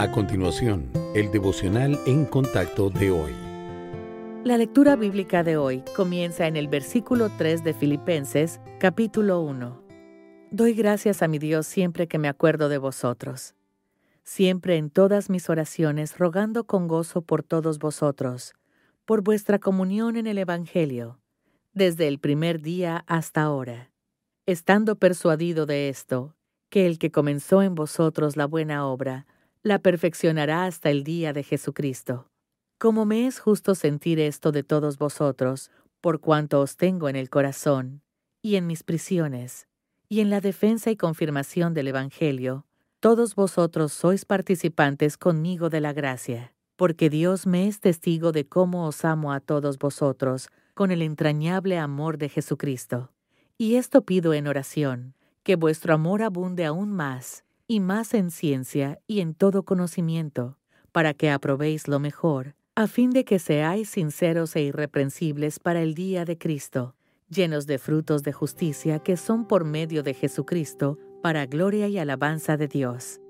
A continuación, el devocional en contacto de hoy. La lectura bíblica de hoy comienza en el versículo 3 de Filipenses, capítulo 1. Doy gracias a mi Dios siempre que me acuerdo de vosotros, siempre en todas mis oraciones rogando con gozo por todos vosotros, por vuestra comunión en el Evangelio, desde el primer día hasta ahora, estando persuadido de esto, que el que comenzó en vosotros la buena obra, la perfeccionará hasta el día de Jesucristo. Como me es justo sentir esto de todos vosotros, por cuanto os tengo en el corazón, y en mis prisiones, y en la defensa y confirmación del Evangelio, todos vosotros sois participantes conmigo de la gracia, porque Dios me es testigo de cómo os amo a todos vosotros con el entrañable amor de Jesucristo. Y esto pido en oración, que vuestro amor abunde aún más y más en ciencia y en todo conocimiento, para que aprobéis lo mejor, a fin de que seáis sinceros e irreprensibles para el día de Cristo, llenos de frutos de justicia que son por medio de Jesucristo, para gloria y alabanza de Dios.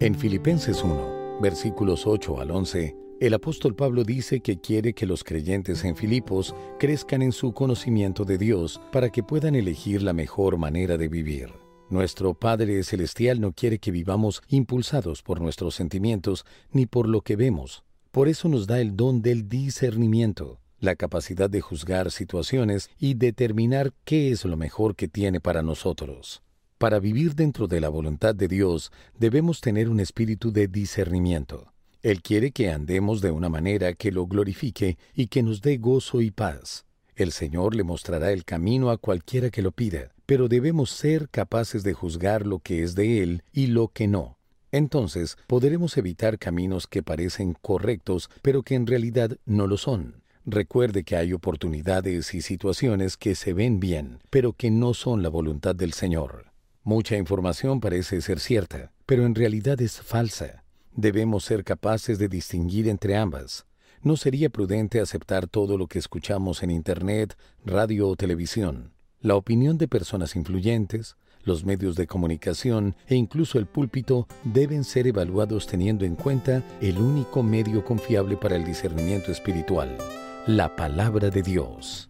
En Filipenses 1, versículos 8 al 11, el apóstol Pablo dice que quiere que los creyentes en Filipos crezcan en su conocimiento de Dios para que puedan elegir la mejor manera de vivir. Nuestro Padre Celestial no quiere que vivamos impulsados por nuestros sentimientos ni por lo que vemos. Por eso nos da el don del discernimiento, la capacidad de juzgar situaciones y determinar qué es lo mejor que tiene para nosotros. Para vivir dentro de la voluntad de Dios debemos tener un espíritu de discernimiento. Él quiere que andemos de una manera que lo glorifique y que nos dé gozo y paz. El Señor le mostrará el camino a cualquiera que lo pida pero debemos ser capaces de juzgar lo que es de Él y lo que no. Entonces podremos evitar caminos que parecen correctos, pero que en realidad no lo son. Recuerde que hay oportunidades y situaciones que se ven bien, pero que no son la voluntad del Señor. Mucha información parece ser cierta, pero en realidad es falsa. Debemos ser capaces de distinguir entre ambas. No sería prudente aceptar todo lo que escuchamos en Internet, radio o televisión. La opinión de personas influyentes, los medios de comunicación e incluso el púlpito deben ser evaluados teniendo en cuenta el único medio confiable para el discernimiento espiritual, la palabra de Dios.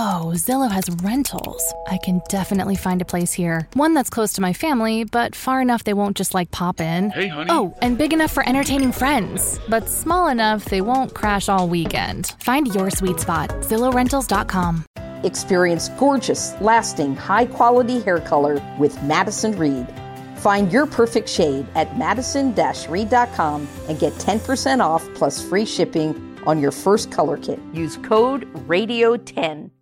Oh, Zillow has rentals. I can definitely find a place here. One that's close to my family, but far enough they won't just like pop in. Hey, honey. Oh, and big enough for entertaining friends, but small enough they won't crash all weekend. Find your sweet spot. ZillowRentals.com. Experience gorgeous, lasting, high quality hair color with Madison Reed. Find your perfect shade at madison reed.com and get 10% off plus free shipping on your first color kit. Use code RADIO10.